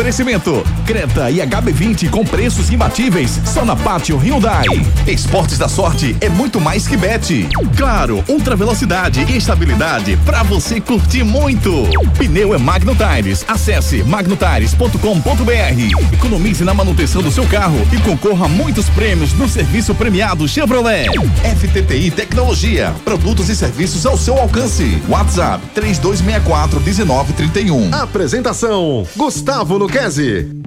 Oferecimento: Creta e HB20 com preços imbatíveis só na Pátio Hyundai. Esportes da Sorte é muito mais que bet. Claro, ultra velocidade e estabilidade para você curtir muito. Pneu é Magno Tires. Acesse magnotires.com.br. Economize na manutenção do seu carro e concorra a muitos prêmios no serviço premiado Chevrolet. FTTI Tecnologia, produtos e serviços ao seu alcance. WhatsApp 3264 1931. Apresentação: Gustavo Luquezzi.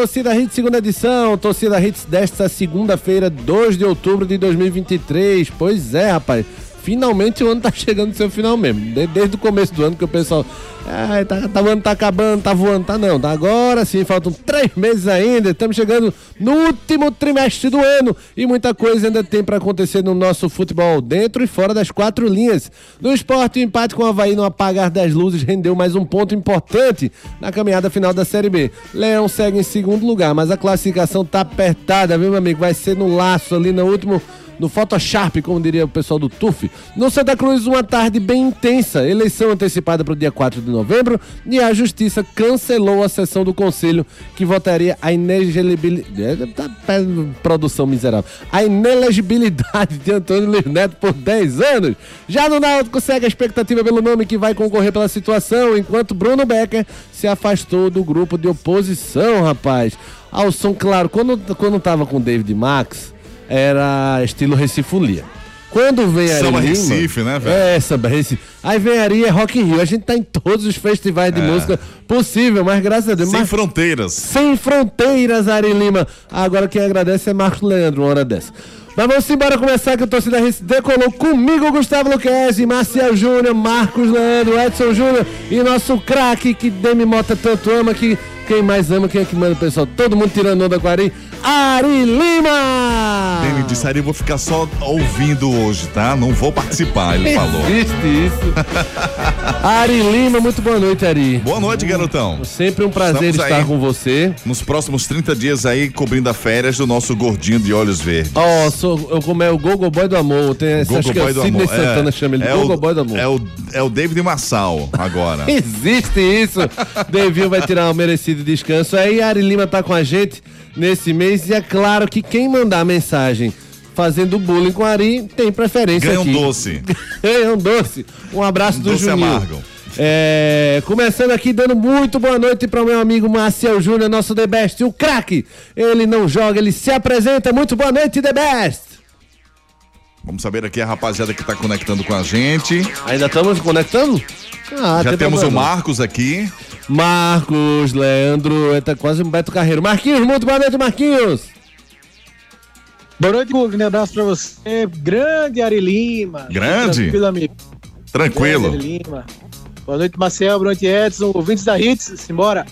Torcida Hits, segunda edição. Torcida Hits desta segunda-feira, 2 de outubro de 2023. Pois é, rapaz. Finalmente o ano tá chegando no seu final mesmo. De- desde o começo do ano que o pessoal. Ai, tá, tá, o ano tá acabando, tá voando, tá não. Tá agora sim, faltam três meses ainda. Estamos chegando no último trimestre do ano. E muita coisa ainda tem pra acontecer no nosso futebol, dentro e fora das quatro linhas. No esporte, o empate com o Havaí no apagar das luzes rendeu mais um ponto importante na caminhada final da Série B. Leão segue em segundo lugar, mas a classificação tá apertada, viu, meu amigo? Vai ser no laço ali no último no Photoshop, como diria o pessoal do TUF. No Santa Cruz, uma tarde bem intensa. Eleição antecipada para o dia 4 de novembro e a Justiça cancelou a sessão do Conselho que votaria a inelegibilidade. Produção miserável. A inelegibilidade de Antônio Luiz Neto por 10 anos. Já no Náutico segue a expectativa pelo nome que vai concorrer pela situação, enquanto Bruno Becker se afastou do grupo de oposição, rapaz. Ao som, claro, quando, quando tava com o David Max era estilo Recifolia. Quando vem Ari Samba Lima, Recife, né, velho? É, samba Recife. Aí vem Ari, é Rock in Rio. A gente tá em todos os festivais de música possível, mas graças a Deus. É. Sem mas- fronteiras. sem fronteiras, Ari Lima. Agora quem agradece é Marcos Leandro, uma hora dessa. Mas vamos embora começar que a torcida Recife decolou comigo, Gustavo Luquezzi, Marcial Júnior, Marcos Leandro, Edson Júnior e nosso craque que Demi Mota tanto ama, que quem mais ama, quem é que manda o pessoal? Todo mundo tirando onda com Ari. Ari Lima! Ele disse, Ari, eu vou ficar só ouvindo hoje, tá? Não vou participar, ele falou. Existe isso. Ari Lima, muito boa noite, Ari. Boa noite, garotão. Sempre um prazer Estamos estar com você. Nos próximos 30 dias aí, cobrindo a férias do nosso gordinho de olhos verdes. Ó, sou, eu como é o Gogo Boy do Amor. Tem essa, acho Gogo que é o Sidney Amor. Santana chama ele é Gogo o, Boy do Amor. É o, é o David Massal, agora. Existe isso. Devinho vai tirar um merecido descanso. Aí Ari Lima tá com a gente nesse mês e é claro que quem mandar mensagem fazendo bullying com Ari tem preferência Ganha um aqui. doce. Ganha um doce. Um abraço Um do doce Juninho. amargo. É, começando aqui dando muito boa noite para o meu amigo Marcel Júnior, nosso The Best, o craque. Ele não joga, ele se apresenta. Muito boa noite, The Best. Vamos saber aqui a rapaziada que tá conectando com a gente. Ainda estamos conectando? Ah, Já tem temos o problema. Marcos aqui. Marcos, Leandro, tá quase um Beto Carreiro. Marquinhos, muito boa noite, Marquinhos. Boa noite, Guga. Um abraço pra você. Grande Ari Lima. Grande? Tranquilo, amigo. Tranquilo. Grande Ari Lima. Boa noite, Marcel. Boa noite, Edson. Ouvintes da Hits. Simbora.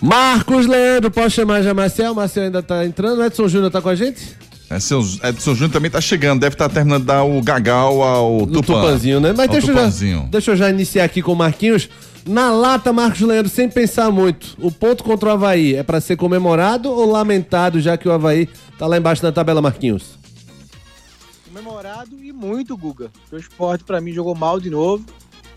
Marcos, Leandro, posso chamar já Marcel? Marcel ainda tá entrando. Edson Júnior tá com a gente? Edson, Edson Júnior também tá chegando, deve estar terminando de dar o gagal ao Tupã. Tupanzinho, né? Mas deixa eu, já, deixa eu já iniciar aqui com o Marquinhos. Na lata, Marcos Leandro, sem pensar muito. O ponto contra o Havaí é pra ser comemorado ou lamentado, já que o Havaí tá lá embaixo na tabela, Marquinhos? Comemorado e muito, Guga. O esporte, pra mim, jogou mal de novo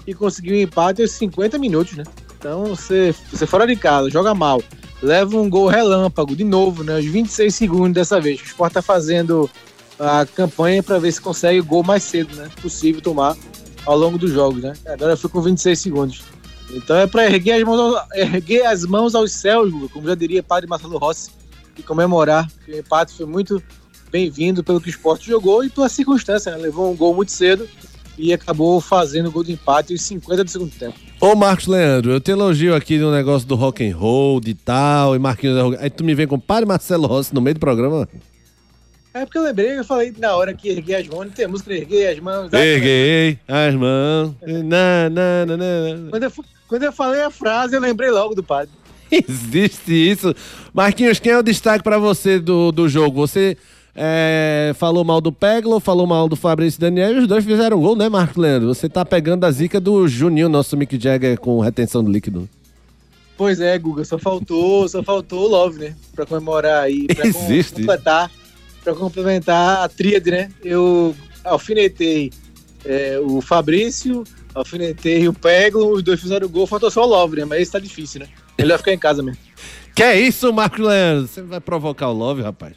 e conseguiu um empate aos 50 minutos, né? Então, você, você fora de casa, joga mal, leva um gol relâmpago de novo, né? Aos 26 segundos dessa vez. O esporte tá fazendo a campanha pra ver se consegue o gol mais cedo, né? Possível tomar ao longo dos jogos, né? Agora foi com 26 segundos. Então é pra erguer as mãos, erguer as mãos aos céus, como já diria Padre Marcelo Rossi, e comemorar, que o empate foi muito bem-vindo pelo que o esporte jogou e pela circunstância, né? Levou um gol muito cedo e acabou fazendo o gol de empate aos 50 do segundo tempo. Ô Marcos Leandro, eu te elogio aqui no negócio do rock and roll, de tal, e Marquinhos. Aí tu me vem com Padre Marcelo Rossi no meio do programa. É porque eu lembrei, eu falei na hora que erguei as mãos, tem música erguei as mãos. Erguei as mãos. Na, na, na, na. Quando eu, quando eu falei a frase, eu lembrei logo do padre. Existe isso. Marquinhos, quem é o destaque pra você do, do jogo? Você é, falou mal do Peglo, falou mal do Fabrício Daniel e os dois fizeram gol, né, Marcos Leandro? Você tá pegando a zica do Juninho, nosso Mick Jagger com retenção do líquido. Pois é, Guga, só faltou, só faltou o Love, né? Pra comemorar aí, pra Existe. completar, pra complementar a tríade, né? Eu alfinetei é, o Fabrício, alfinetei o Peglo, os dois fizeram gol, faltou só o Love, né? Mas esse tá difícil, né? Ele vai ficar em casa mesmo. Que é isso, Marcos Leandro? Você vai provocar o Love, rapaz?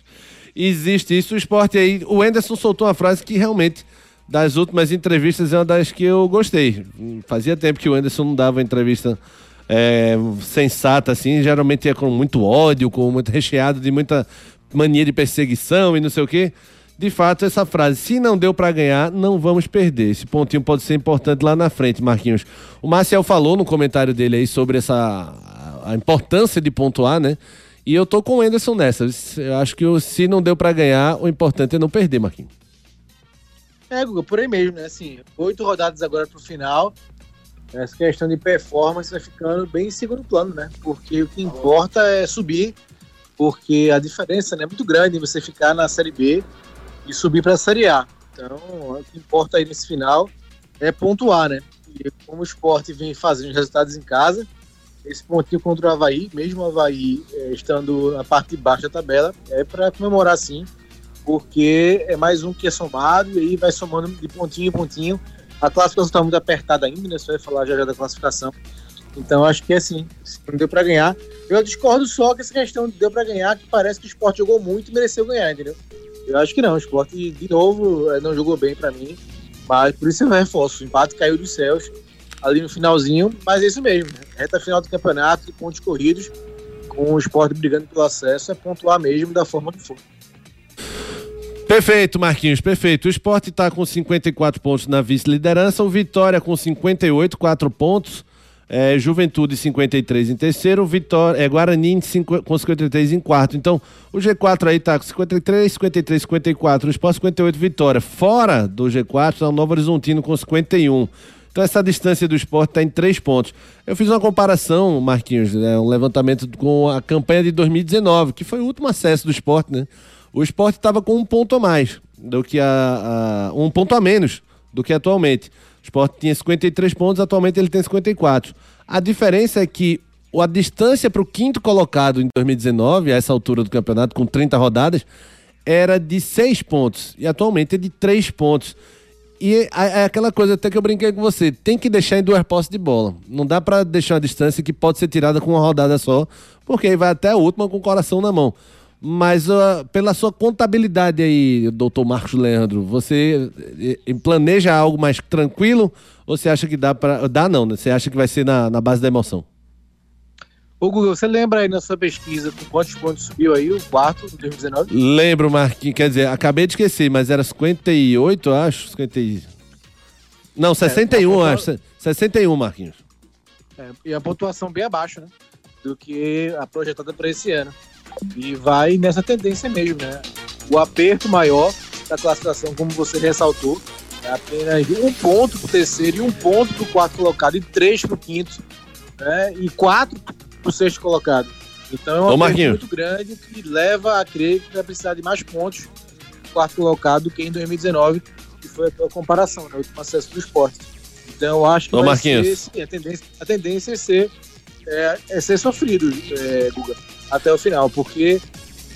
Existe isso, o esporte aí. O Enderson soltou uma frase que realmente, das últimas entrevistas, é uma das que eu gostei. Fazia tempo que o Enderson não dava entrevista é, sensata, assim. Geralmente é com muito ódio, com muito recheado de muita mania de perseguição e não sei o quê. De fato, essa frase, se não deu para ganhar, não vamos perder. Esse pontinho pode ser importante lá na frente, Marquinhos. O Marcel falou no comentário dele aí sobre essa a importância de pontuar, né? E eu tô com o Anderson nessa. Eu acho que se não deu para ganhar, o importante é não perder, Marquinhos. É, Guga, por aí mesmo, né? Assim, oito rodadas agora pro final. Essa questão de performance vai ficando bem em segundo plano, né? Porque o que importa é subir, porque a diferença né, é muito grande você ficar na Série B e subir para a Série A. Então, o que importa aí nesse final é pontuar, né? E como o esporte vem fazendo resultados em casa, esse pontinho contra o Havaí, mesmo o Havaí é, estando na parte de baixo da tabela, é para comemorar sim, porque é mais um que é somado e aí vai somando de pontinho em pontinho. A classificação está muito apertada ainda, né? Você vai falar já, já da classificação. Então acho que é assim, não deu para ganhar. Eu discordo só que essa questão de deu para ganhar, que parece que o esporte jogou muito e mereceu ganhar, entendeu? Eu acho que não, o esporte de novo é, não jogou bem para mim, mas por isso eu reforço. O empate caiu dos céus ali no finalzinho, mas é isso mesmo. Né? Reta final do campeonato, de pontos corridos, com o esporte brigando pelo acesso, é pontuar mesmo da forma que for. Perfeito, Marquinhos, perfeito. O esporte está com 54 pontos na vice-liderança, o Vitória com 58, 4 pontos. É, Juventude 53 em terceiro, Vitória, é, Guarani cinco, com 53 em quarto. Então, o G4 aí tá com 53, 53, 54, o Esporte 58, Vitória. Fora do G4 está o Novo Horizontino com 51. Então essa distância do esporte está em três pontos. Eu fiz uma comparação, Marquinhos, né, um levantamento com a campanha de 2019, que foi o último acesso do esporte, né? O esporte estava com um ponto a mais do que a, a, um ponto a menos do que atualmente. O esporte tinha 53 pontos, atualmente ele tem 54. A diferença é que a distância para o quinto colocado em 2019, a essa altura do campeonato, com 30 rodadas, era de 6 pontos. E atualmente é de 3 pontos. E é aquela coisa até que eu brinquei com você, tem que deixar em duas posses de bola. Não dá para deixar uma distância que pode ser tirada com uma rodada só, porque aí vai até a última com o coração na mão. Mas uh, pela sua contabilidade aí, doutor Marcos Leandro, você uh, planeja algo mais tranquilo ou você acha que dá para. Dá não, né? Você acha que vai ser na, na base da emoção? Ô Google, você lembra aí na sua pesquisa com quantos pontos subiu aí o quarto em 2019? Lembro, Marquinhos. Quer dizer, acabei de esquecer, mas era 58, acho. 50... Não, 61, é, acho. 61, Marquinhos. É, e a pontuação bem abaixo, né? Do que a projetada para esse ano. E vai nessa tendência mesmo, né? O aperto maior da classificação, como você ressaltou, é apenas um ponto para o terceiro e um ponto para o quarto colocado e três para o quinto. Né? E quatro o sexto colocado. Então é uma coisa muito grande que leva a crer que vai precisar de mais pontos no quarto colocado do que em 2019, que foi a comparação, né, o último acesso do esporte. Então eu acho que Ô, vai ser, sim, a, tendência, a tendência é ser, é, é ser sofrido, é, Guga, até o final, porque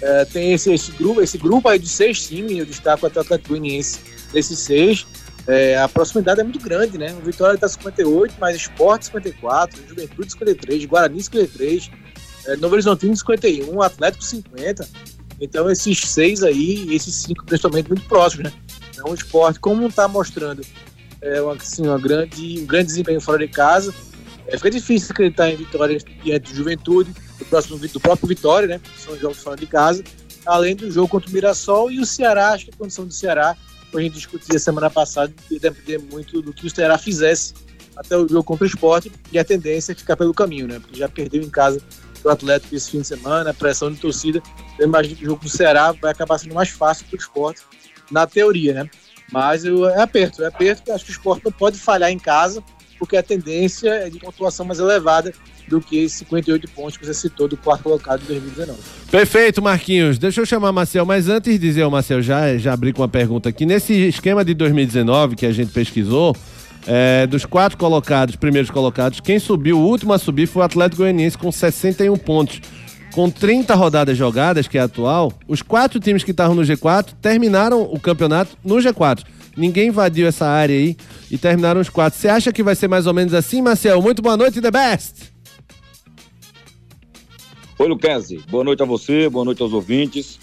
é, tem esse, esse, grupo, esse grupo aí de seis times, eu destaco até o Atlético Goianiense desses seis, é, a proximidade é muito grande, né? O Vitória está 58, mas Esporte 54, Juventude 53, Guarani 53, é, Novo Horizontino 51, Atlético 50. Então esses seis aí, esses cinco principalmente muito próximos, né? Então o esporte, como está mostrando é, uma, assim, uma grande, um grande desempenho fora de casa, é, fica difícil acreditar em vitória diante do Juventude, do, próximo, do próprio Vitória, né? São jogos fora de casa. além do jogo contra o Mirassol e o Ceará, acho que a condição do Ceará, como a gente discutia semana passada, depender muito do que o Ceará fizesse até o jogo contra o esporte, e a tendência é ficar pelo caminho, né? Porque já perdeu em casa o Atlético esse fim de semana, pressão de torcida. Eu imagino que o jogo do Ceará vai acabar sendo mais fácil para o esporte, na teoria, né? Mas eu, é aperto, é aperto, que acho que o esporte não pode falhar em casa, porque a tendência é de pontuação mais elevada do que esses 58 pontos que você citou do quarto colocado de 2019. Perfeito, Marquinhos. Deixa eu chamar Marcel, mas antes de dizer o Marcel, já, já abri com uma pergunta aqui. Nesse esquema de 2019 que a gente pesquisou, é, dos quatro colocados, primeiros colocados, quem subiu, o último a subir foi o Atlético Goianiense com 61 pontos. Com 30 rodadas jogadas, que é atual, os quatro times que estavam no G4 terminaram o campeonato no G4. Ninguém invadiu essa área aí e terminaram os quatro. Você acha que vai ser mais ou menos assim, Marcel? Muito boa noite, The Best! Oi, Luquezzi. Boa noite a você, boa noite aos ouvintes.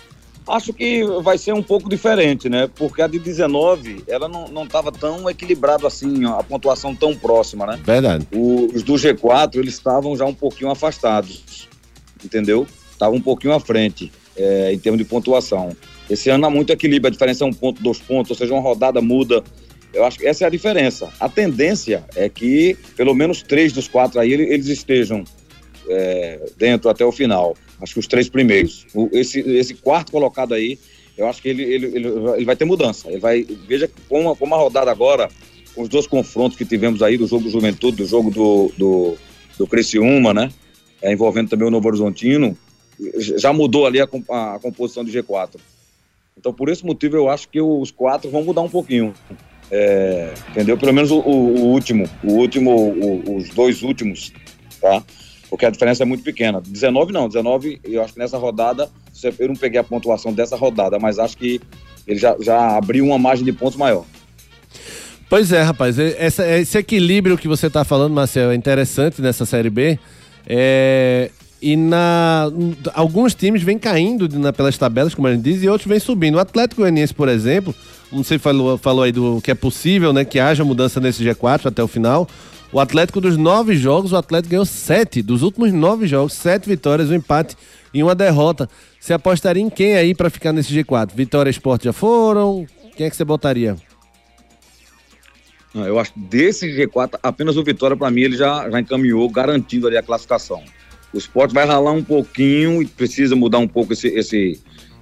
Acho que vai ser um pouco diferente, né? Porque a de 19, ela não estava tão equilibrado assim, a pontuação tão próxima, né? Verdade. Os do G4, eles estavam já um pouquinho afastados, entendeu? Estavam um pouquinho à frente, é, em termos de pontuação. Esse ano há muito equilíbrio, a diferença é um ponto, dois pontos, ou seja, uma rodada muda. Eu acho que essa é a diferença. A tendência é que pelo menos três dos quatro aí ele- eles estejam é, dentro até o final. Acho que os três primeiros. O- esse, esse quarto colocado aí, eu acho que ele, ele, ele, ele vai ter mudança. Ele vai, veja como, como a rodada agora, com os dois confrontos que tivemos aí, do jogo do Juventude, do jogo do, do, do Criciúma, né? É, envolvendo também o Novo Horizontino, já mudou ali a, a, a composição de G4. Então, por esse motivo, eu acho que os quatro vão mudar um pouquinho. É, entendeu? Pelo menos o, o- último, o último, o- os dois últimos, tá? Porque a diferença é muito pequena. 19 não, 19 eu acho que nessa rodada, eu não peguei a pontuação dessa rodada, mas acho que ele já, já abriu uma margem de pontos maior. Pois é, rapaz. e- Essa, esse equilíbrio que você está falando, Marcel, é interessante nessa Série B. É, e na, alguns times vêm caindo na, pelas tabelas, como a gente diz, e outros vêm subindo. O Atlético Goianiense, por exemplo, como você falou, falou aí do que é possível, né? Que haja mudança nesse G4 até o final. O Atlético dos nove jogos, o Atlético ganhou sete. Dos últimos nove jogos, sete vitórias, um empate e uma derrota. Você apostaria em quem aí para ficar nesse G4? Vitória e Sport já foram? Quem é que você botaria? Não, Eu acho desse G4, apenas o Vitória, para mim, ele já, já encaminhou, garantindo ali a classificação. O Sport vai ralar um pouquinho e precisa mudar um pouco esse, esse,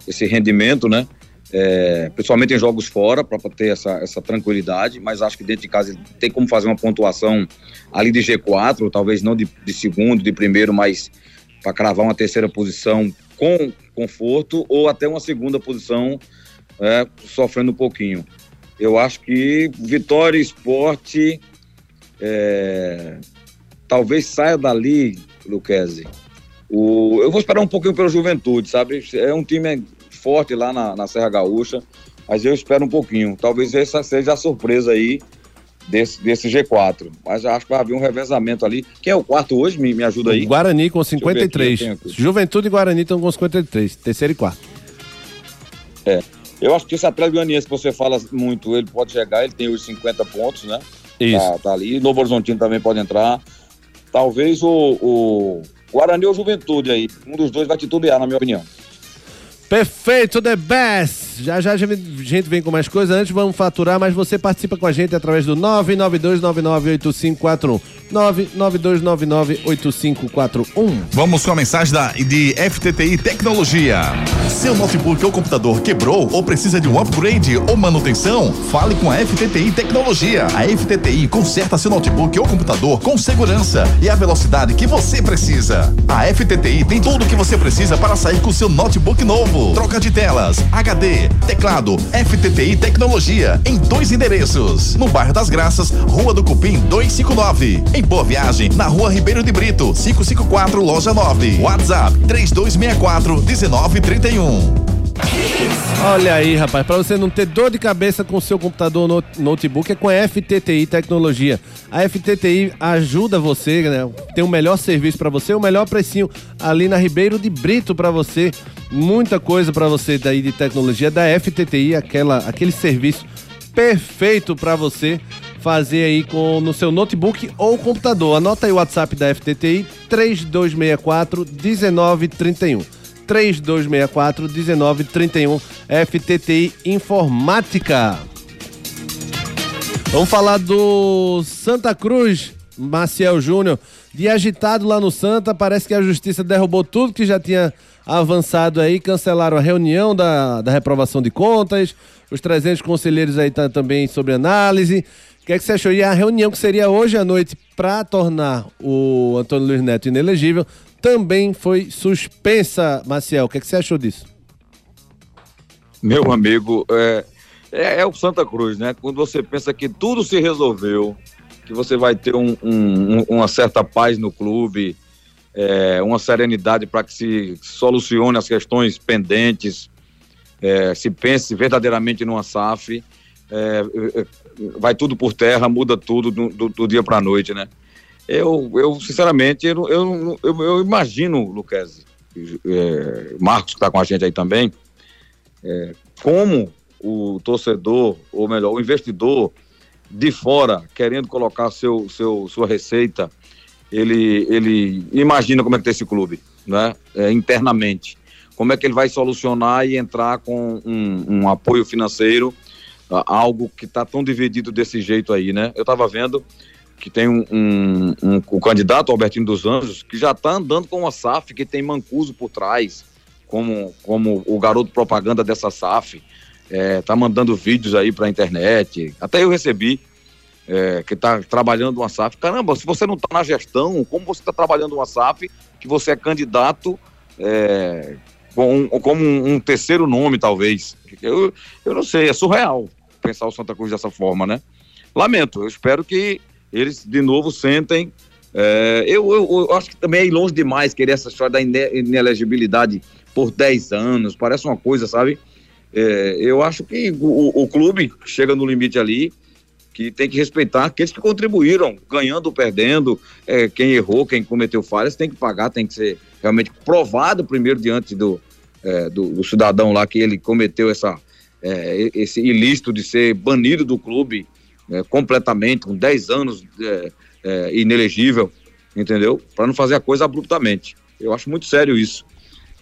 esse rendimento, né? É, principalmente em jogos fora, para ter essa, essa tranquilidade, mas acho que dentro de casa tem como fazer uma pontuação ali de G4, talvez não de, de segundo, de primeiro, mas para cravar uma terceira posição com conforto ou até uma segunda posição é, sofrendo um pouquinho. Eu acho que Vitória Esporte é, talvez saia dali, Luquezzi. O, eu vou esperar um pouquinho pelo Juventude, sabe? É um time forte lá na, na Serra Gaúcha, mas eu espero um pouquinho. Talvez essa seja a surpresa aí desse, desse G4. Mas eu acho que vai haver um revezamento ali. Quem é o quarto hoje? Me, me ajuda aí. O Guarani com eu ver aqui, 53. eu tenho aqui. Juventude e Guarani estão com 53. Terceiro e quarto. Eu acho que esse Atlético Goianiense que você fala muito, ele pode chegar, ele tem os 50 pontos, né? Isso. Tá, tá ali. Novo Horizontino também pode entrar. Talvez o, o Guarani ou Juventude aí. Um dos dois vai titubear, na minha opinião. Perfeito, The Best! Já já a gente vem com mais coisas. Antes vamos faturar, mas você participa com a gente através do 992998541. 992998541. Vamos com a mensagem da, de FTTI Tecnologia. Seu notebook ou computador quebrou ou precisa de um upgrade ou manutenção? Fale com a FTTI Tecnologia. A FTTI conserta seu notebook ou computador com segurança e a velocidade que você precisa. A FTTI tem tudo o que você precisa para sair com seu notebook novo. Troca de telas, HD, teclado, FTTI Tecnologia em dois endereços. No bairro das Graças, Rua do Cupim 259. Em Boa Viagem, na Rua Ribeiro de Brito, 554, Loja 9. WhatsApp 3264 1931. Olha aí, rapaz, para você não ter dor de cabeça com o seu computador notebook é com a FTTI Tecnologia. A FTTI ajuda você, né? Tem o melhor serviço para você, o melhor precinho ali na Ribeiro de Brito para você. Muita coisa para você daí de tecnologia da FTTI, aquela aquele serviço perfeito para você fazer aí com no seu notebook ou computador. Anota aí o WhatsApp da FTTI 3264 1931. 3264 1931 FTTI Informática. Vamos falar do Santa Cruz, Maciel Júnior. De agitado lá no Santa, parece que a justiça derrubou tudo que já tinha avançado aí, cancelaram a reunião da, da reprovação de contas, os 300 conselheiros aí tá também sobre análise. O que, é que você achou? E a reunião que seria hoje à noite para tornar o Antônio Luiz Neto inelegível também foi suspensa, Maciel. O que, é que você achou disso? Meu amigo, é, é, é, o Santa Cruz, né? Quando você pensa que tudo se resolveu, que você vai ter um, um, uma certa paz no clube, é, uma serenidade para que se solucione as questões pendentes, é, se pense verdadeiramente numa SAF, é, é, vai tudo por terra, muda tudo do, do, do dia para a noite, né? Eu, eu sinceramente, eu, eu, eu, eu imagino, Luquezzi, é, Marcos que está com a gente aí também, como o torcedor, ou melhor, o investidor de fora, querendo colocar seu, seu, sua receita, ele, ele imagina como é que tem esse clube, né? É, internamente. Como é que ele vai solucionar e entrar com um, um apoio financeiro, algo que está tão dividido desse jeito aí, né? Eu estava vendo que tem um, um, um, o candidato Albertino dos Anjos que já está andando com uma SAF que tem Mancuso por trás, como, como o garoto propaganda dessa SAF é, tá mandando vídeos aí pra internet. Até eu recebi é, que tá trabalhando uma SAF. Caramba, se você não tá na gestão, como você tá trabalhando uma SAF, que você é candidato é, com, como um, um, terceiro nome, talvez. Eu, eu não sei, é surreal pensar o Santa Cruz dessa forma, né? Lamento, eu espero que eles de novo sentem. É, eu, eu, eu, acho que também é longe demais querer essa história da inelegibilidade por 10 anos, parece uma coisa, sabe? É, eu acho que o, o, clube chega no limite ali, que tem que respeitar aqueles que contribuíram, ganhando ou perdendo, é, quem errou, quem cometeu falhas, tem que pagar, tem que ser realmente provado primeiro diante do, é, do, do, cidadão lá que ele cometeu essa, é, esse ilícito de ser banido do clube é, completamente, com 10 anos é, inelegível, entendeu? Para não fazer a coisa abruptamente. Eu acho muito sério isso.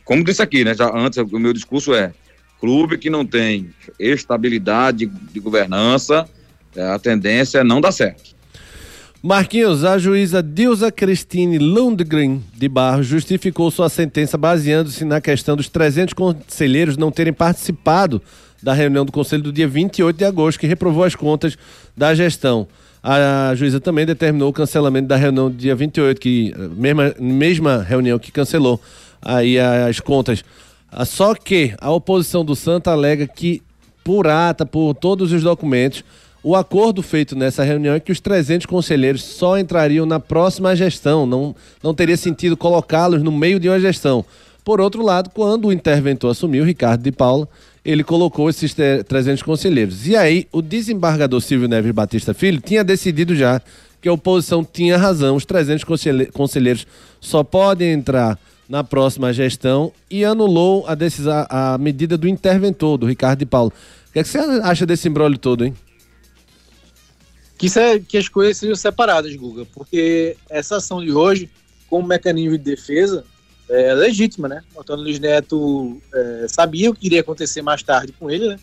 Como disse aqui, né? Já antes, o meu discurso é clube que não tem estabilidade de governança, é, a tendência é não dar certo. Marquinhos, a juíza Dilza Cristine Lundgren de Barros justificou sua sentença baseando-se na questão dos 300 conselheiros não terem participado da reunião do conselho do dia 28 de agosto, que reprovou as contas da gestão. A juíza também determinou o cancelamento da reunião do dia 28, que mesma, mesma reunião que cancelou aí as contas ah, só que a oposição do Santa alega que, por ata, por todos os documentos, o acordo feito nessa reunião é que os 300 conselheiros só entrariam na próxima gestão, não, não teria sentido colocá-los no meio de uma gestão. Por outro lado, quando o interventor assumiu, Ricardo de Paula, ele colocou esses 300 conselheiros. E aí, o desembargador Silvio Neves Batista Filho tinha decidido já que a oposição tinha razão, os 300 conselheiros só podem entrar na próxima gestão e anulou a, decisão, a medida do interventor, do Ricardo de Paulo. O que, é que você acha desse embrólio todo, hein? Que, é, que as coisas sejam separadas, Guga, porque essa ação de hoje, como mecanismo de defesa, é legítima, né? O Antônio Luiz Neto é, sabia o que iria acontecer mais tarde com ele, né?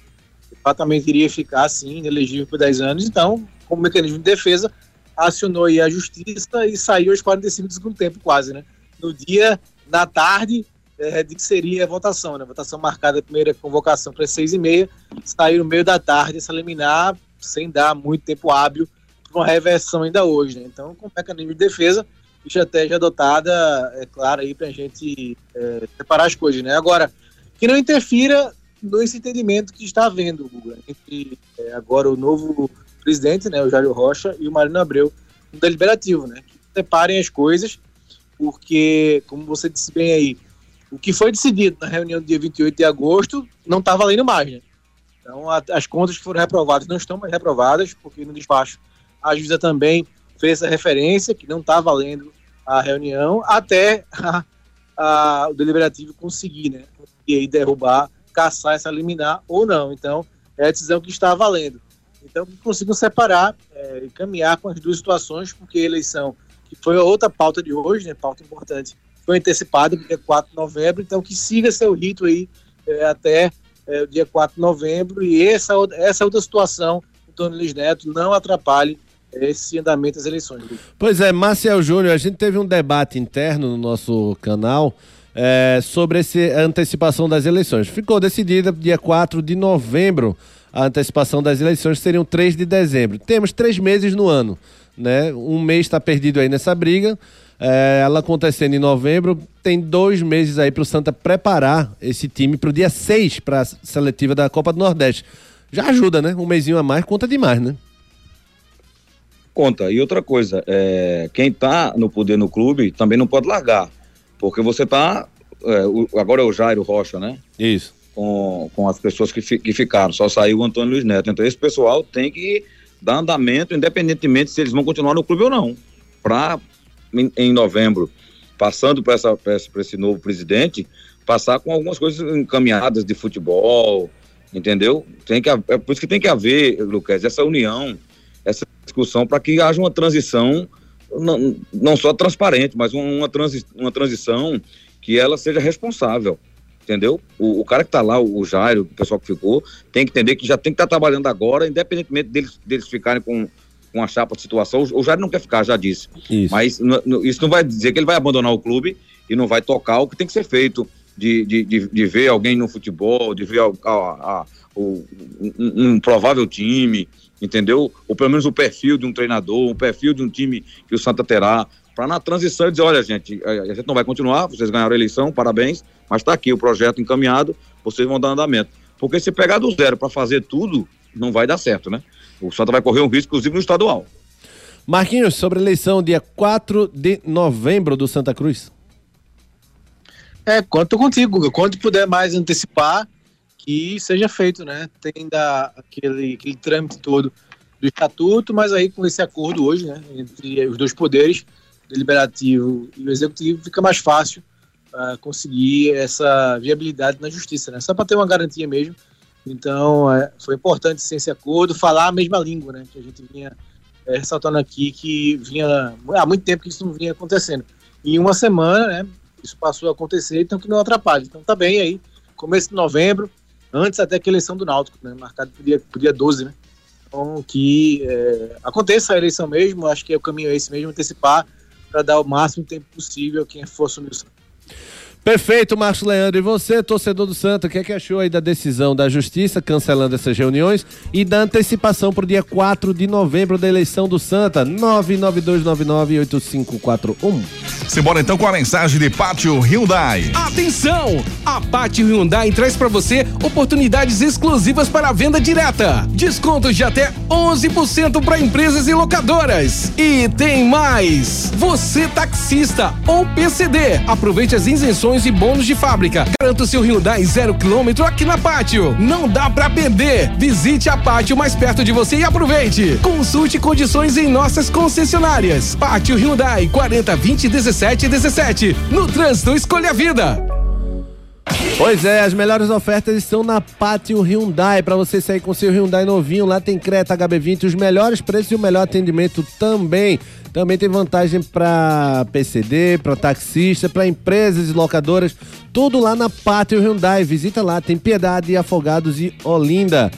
Fatalmente iria ficar assim, elegível por 10 anos, então, como mecanismo de defesa, acionou aí a justiça e saiu aos 45 do segundo tempo, quase, né? No dia na tarde é, de que seria a votação, né? Votação marcada, a primeira convocação para as seis e meia, saiu no meio da tarde essa liminar, sem dar muito tempo hábil para uma reversão ainda hoje, né? Então, com mecanismo de defesa, estratégia adotada, é claro, aí para a gente é, separar as coisas, né? Agora, que não interfira nesse entendimento que está havendo, Guga, entre é, agora o novo presidente, né, o Jário Rocha, e o Marino Abreu, no deliberativo, né? Que separem as coisas porque, como você disse bem aí, o que foi decidido na reunião do dia 28 de agosto não está valendo mais, né? Então, a, as contas que foram reprovadas não estão mais reprovadas, porque no despacho a juíza também fez essa referência, que não está valendo a reunião, até a, a, o deliberativo conseguir, né? Conseguir aí derrubar, caçar essa liminar ou não. Então, é a decisão que está valendo. Então, consigam separar é, e caminhar com as duas situações, porque a eleição que foi a outra pauta de hoje, né, pauta importante, foi para o dia 4 de novembro, então que siga seu rito aí é, até é, o dia 4 de novembro e essa, essa outra situação, Antônio Luiz Neto, não atrapalhe esse andamento das eleições. Pois é, Marcel Júnior, a gente teve um debate interno no nosso canal é, sobre esse, a antecipação das eleições. Ficou decidida dia 4 de novembro a antecipação das eleições, seriam 3 de dezembro. Temos três meses no ano, né? Um mês está perdido aí nessa briga. É, ela acontecendo em novembro, tem dois meses aí para o Santa preparar esse time para o dia 6 para a seletiva da Copa do Nordeste. Já ajuda, né? Um mêsinho a mais conta demais, né? Conta. E outra coisa, é, quem está no poder no clube também não pode largar. Porque você está. É, agora é o Jairo Rocha, né? Isso. Com, com as pessoas que, fi, que ficaram. Só saiu o Antônio Luiz Neto. Então esse pessoal tem que dar andamento, independentemente se eles vão continuar no clube ou não. Para, em, em, novembro, passando para esse, novo presidente, passar com algumas coisas encaminhadas de futebol, entendeu? Tem que, é por isso que tem que haver, Lucas, essa união, essa discussão para que haja uma transição não, não só transparente, mas uma, transi uma transição que ela seja responsável, entendeu? O, o cara que está lá, o, Jairo, o pessoal que ficou, tem que entender que já tem que estar tá trabalhando agora, independentemente deles, deles ficarem com, com a chapa de situação. O, Jairo não quer ficar, já disse. Isso. Mas isso não vai dizer que ele vai abandonar o clube e não vai tocar o que tem que ser feito. De, de, de, de ver alguém no futebol, de ver a, a, a, o, um, um provável time, entendeu? Ou pelo menos o perfil de um treinador, o perfil de um time que o Santa terá, para na transição dizer, olha gente, a gente não vai continuar, vocês ganharam a eleição, parabéns, mas está aqui o projeto encaminhado, vocês vão dar andamento. Porque se pegar do zero para fazer tudo, não vai dar certo, né? O Santa vai correr um risco, inclusive no estadual. Marquinhos, sobre a eleição dia 4 de novembro do Santa Cruz. É, conto contigo, quanto puder mais antecipar, que seja feito, né? Tem da, aquele, aquele trâmite todo do estatuto, mas aí com esse acordo hoje, né, entre os dois poderes, deliberativo e o executivo, fica mais fácil uh, conseguir essa viabilidade na justiça, né? Só para ter uma garantia mesmo. Então, é, foi importante ser esse acordo, falar a mesma língua, né? Que a gente vinha é, ressaltando aqui que vinha há muito tempo que isso não vinha acontecendo. E em uma semana, né? Isso passou a acontecer, então que não atrapalhe. Então tá bem aí, começo de novembro, antes até que a eleição do Náutico, né? Marcado para o dia, dia 12, né? Então, que é, aconteça a eleição mesmo, acho que é o caminho é esse mesmo, antecipar para dar o máximo tempo possível quem for assumir o Perfeito, Márcio Leandro. E você, torcedor do Santo, o que, é que achou aí da decisão da Justiça cancelando essas reuniões e da antecipação para o dia 4 de novembro da eleição do Santa? 992998541. Simbora então com a mensagem de Pátio Hyundai. Atenção! A Pátio Hyundai traz para você oportunidades exclusivas para a venda direta. Descontos de até 11% para empresas e locadoras. E tem mais! Você taxista ou PCD, aproveite as isenções e bônus de fábrica. Garanta o seu Hyundai zero quilômetro aqui na Pátio. Não dá pra perder. Visite a Pátio mais perto de você e aproveite. Consulte condições em nossas concessionárias. Pátio Hyundai 40 20 17 17. No trânsito, escolha a vida. Pois é, as melhores ofertas estão na Pátio Hyundai. Para você sair com seu Hyundai novinho, lá tem Creta HB20, os melhores preços e o melhor atendimento também. Também tem vantagem para PCD, para taxista, para empresas e locadoras. Tudo lá na Pátio Hyundai. Visita lá, tem Piedade, Afogados e Olinda.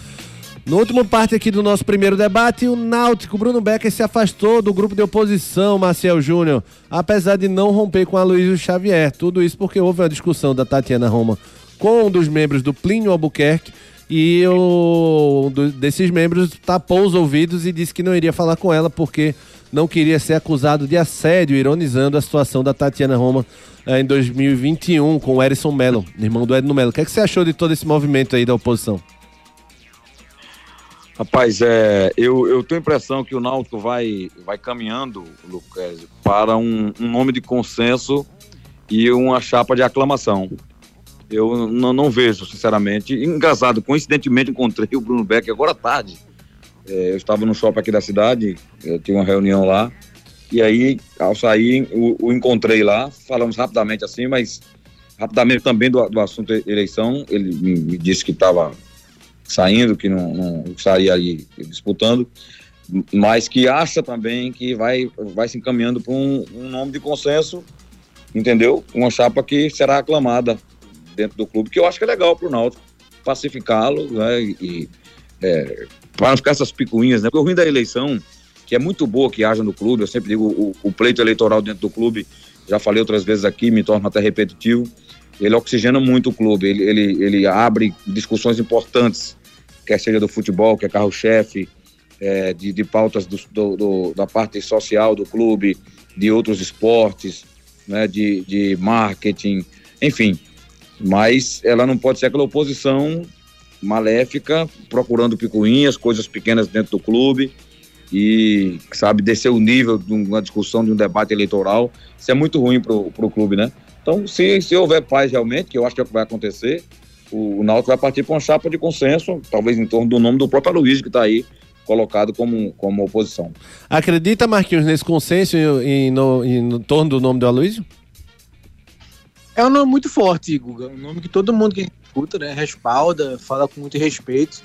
No último parte aqui do nosso primeiro debate, o Náutico Bruno Becker se afastou do grupo de oposição, Marcel Júnior, apesar de não romper com a Luísa Xavier. Tudo isso porque houve uma discussão da Tatiana Roma com um dos membros do Plínio Albuquerque e o um desses membros tapou os ouvidos e disse que não iria falar com ela porque não queria ser acusado de assédio, ironizando a situação da Tatiana Roma eh, em 2021 com o Erison Mello, irmão do Edno Mello. O que, é que você achou de todo esse movimento aí da oposição? Rapaz, é, eu, eu tenho a impressão que o Náutico vai, vai caminhando, Lucas, para um, um nome de consenso e uma chapa de aclamação. Eu não, não vejo, sinceramente. Engraçado, coincidentemente encontrei o Bruno Beck agora à tarde é, eu estava no shopping aqui da cidade, eu tinha uma reunião lá, e aí, ao sair, o, o encontrei lá, falamos rapidamente assim, mas rapidamente também do, do assunto eleição, ele me, me disse que estava saindo, que não, não estaria aí disputando, mas que acha também que vai, vai se encaminhando para um, um nome de consenso entendeu? Uma chapa que será aclamada dentro do clube, que eu acho que é legal pro Náutico pacificá-lo, né? E é, para não ficar essas picuinhas, né? Porque o ruim da eleição, que é muito boa que haja no clube, eu sempre digo, o, o pleito eleitoral dentro do clube, já falei outras vezes aqui, me torna até repetitivo, ele oxigena muito o clube, ele, ele, ele abre discussões importantes, quer seja do futebol, que é carro-chefe, é, de, de pautas do, do, do, da parte social do clube, de outros esportes, né, de, de marketing, enfim. Mas ela não pode ser aquela oposição maléfica, procurando picuinhas, coisas pequenas dentro do clube e, sabe, descer o nível de uma discussão, de um debate eleitoral. Isso é muito ruim para o clube, né? Então, se, se houver paz realmente, que eu acho que é o que vai acontecer, o, Náutico vai partir para uma chapa de consenso, talvez em torno do nome do próprio Luiz, que está aí colocado como, como oposição. Acredita, Marquinhos, nesse consenso em, em, no, em, no torno do nome do Aloysio? É um nome muito forte, Guga. Um nome que todo mundo que escuta, né, respalda, fala com muito respeito.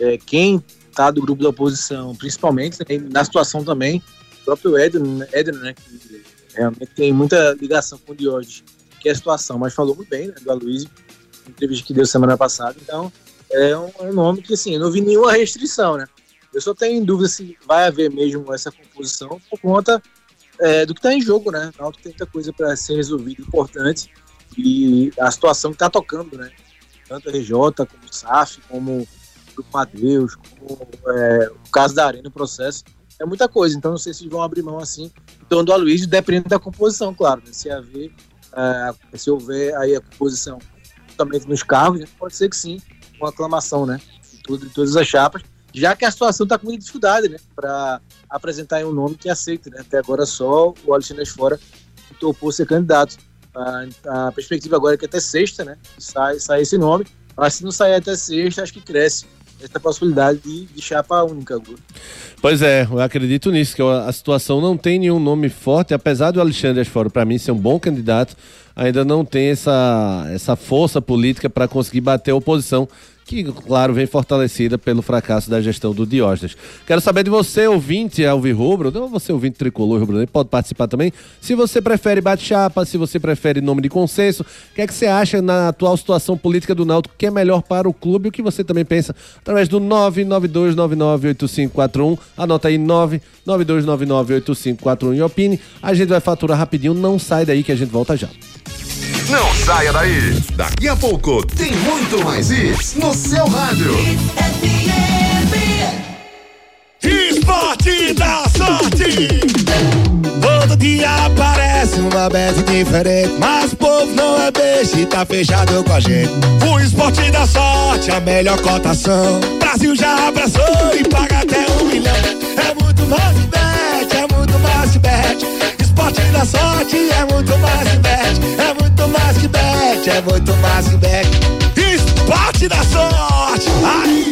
É, quem tá do grupo da oposição, principalmente, né, na situação também, o próprio Edno, Edno né, que realmente tem muita ligação com o Diógenes, que é a situação, mas falou muito bem né, do Aloysio, entrevista que deu semana passada. Então, é um, é um nome que, assim, não vi nenhuma restrição, né? Eu só tenho dúvida se vai haver mesmo essa composição por conta é, do que está em jogo, né? O Náutico tem muita coisa para ser resolvida importante e a situação que está tocando, né? Tanto a RJ, como o SAF, como o Matheus, como é, o caso da Arena, o processo, é muita coisa. Então não sei se vão abrir mão assim. Então do Aloysio depende da composição, claro. Né? Se haver, é, se houver aí a composição justamente nos carros, né? pode ser que sim, uma aclamação, né? De, tudo, de todas as chapas já que a situação está com muita dificuldade, né, para apresentar um nome que aceita, né? Até agora só o Alexandre Fora topou ser candidato. A, a, perspectiva agora é que até sexta, né, sai, sai esse nome, mas se não sair até sexta, acho que cresce essa possibilidade de, de chapa única. Pois é, eu acredito nisso, que a situação não tem nenhum nome forte, apesar do Alexandre Asforo, para mim, ser um bom candidato, ainda não tem essa, essa força política para conseguir bater a oposição que, claro, vem fortalecida pelo fracasso da gestão do Diógenes. Quero saber de você, ouvinte Alvirrubro, não você ouvinte tricolor rubro pode participar também. Se você prefere bate-chapa, se você prefere nome de consenso, o que é que você acha na atual situação política do Náutico que é melhor para o clube? O que você também pensa? Através do 992998541, anota aí 992998541 e opine. A gente vai faturar rapidinho, não sai daí que a gente volta já. Não saia daí. Daqui a pouco tem muito mais isso no seu rádio. Esporte da sorte. Todo dia aparece uma bet diferente. Mas o povo não é beijo e tá fechado com a gente. O esporte da sorte, a melhor cotação. Brasil já abraçou e paga até um milhão. É muito mais bet, é muito mais bet. Esporte da sorte é muito mais que bet. É muito mais que bet, é muito mais que bet. Esporte da sorte. Ai.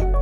dia!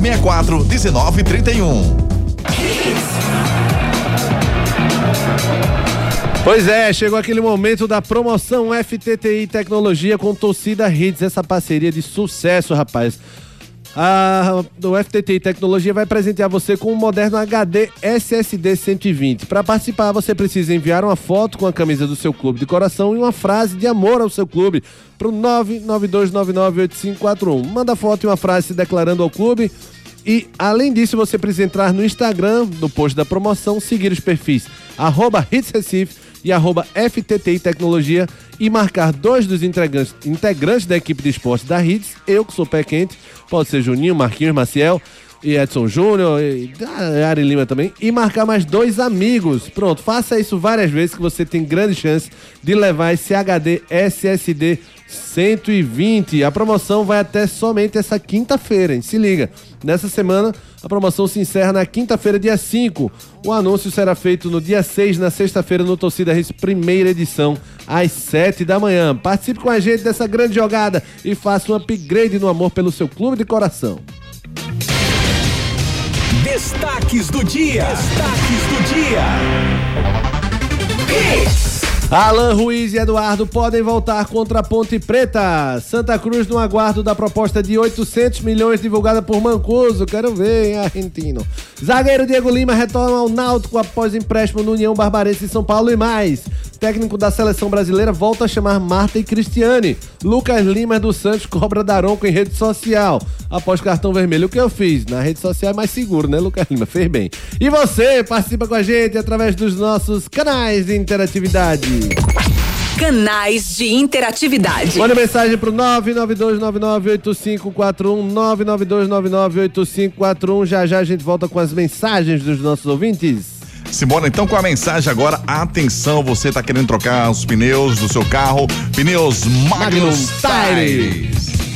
3264 1931. Pois é, chegou aquele momento da promoção FTTI Tecnologia com torcida Hits, essa parceria de sucesso, rapaz. A, o FTTI Tecnologia vai presentear você com um moderno HD SSD 120. Para participar, você precisa enviar uma foto com a camisa do seu clube de coração e uma frase de amor ao seu clube para o 992998541. Manda foto e uma frase se declarando ao clube. E, além disso, você precisa entrar no Instagram, no post da promoção, seguir os perfis arroba Hits Recife e arroba FTTI Tecnologia e marcar dois dos integrantes, integrantes da equipe de esporte da Hits, eu que sou pé quente, pode ser Juninho, Marquinhos, Maciel e Edson Júnior, e Ari Lima também, e marcar mais dois amigos. Pronto, faça isso várias vezes que você tem grande chance de levar esse HD SSD 120. A promoção vai até somente essa quinta-feira, hein? Se liga. Nessa semana, a promoção se encerra na quinta-feira, dia 5. O anúncio será feito no dia 6, na sexta-feira, no Torcida Race, primeira edição, às 7 da manhã. Participe com a gente dessa grande jogada e faça um upgrade no amor pelo seu clube de coração. Destaques do dia. Destaques do dia. Alan Ruiz e Eduardo podem voltar contra a Ponte Preta. Santa Cruz no aguardo da proposta de 800 milhões divulgada por Mancuso. Quero ver, hein, argentino. Zagueiro Diego Lima retorna ao Náutico após empréstimo no União Barbarense em São Paulo e mais. Técnico da seleção brasileira volta a chamar Marta e Cristiane. Lucas Lima dos Santos cobra Daronco em rede social. Após cartão vermelho, o que eu fiz? Na rede social é mais seguro, né, Lucas Lima? Fez bem. E você participa com a gente através dos nossos canais de interatividade. Canais de interatividade. Manda mensagem pro 992998541, 992998541. Já já a gente volta com as mensagens dos nossos ouvintes. Simbora então com a mensagem agora. Atenção, você tá querendo trocar os pneus do seu carro. Pneus Magnus, Magnus Tires.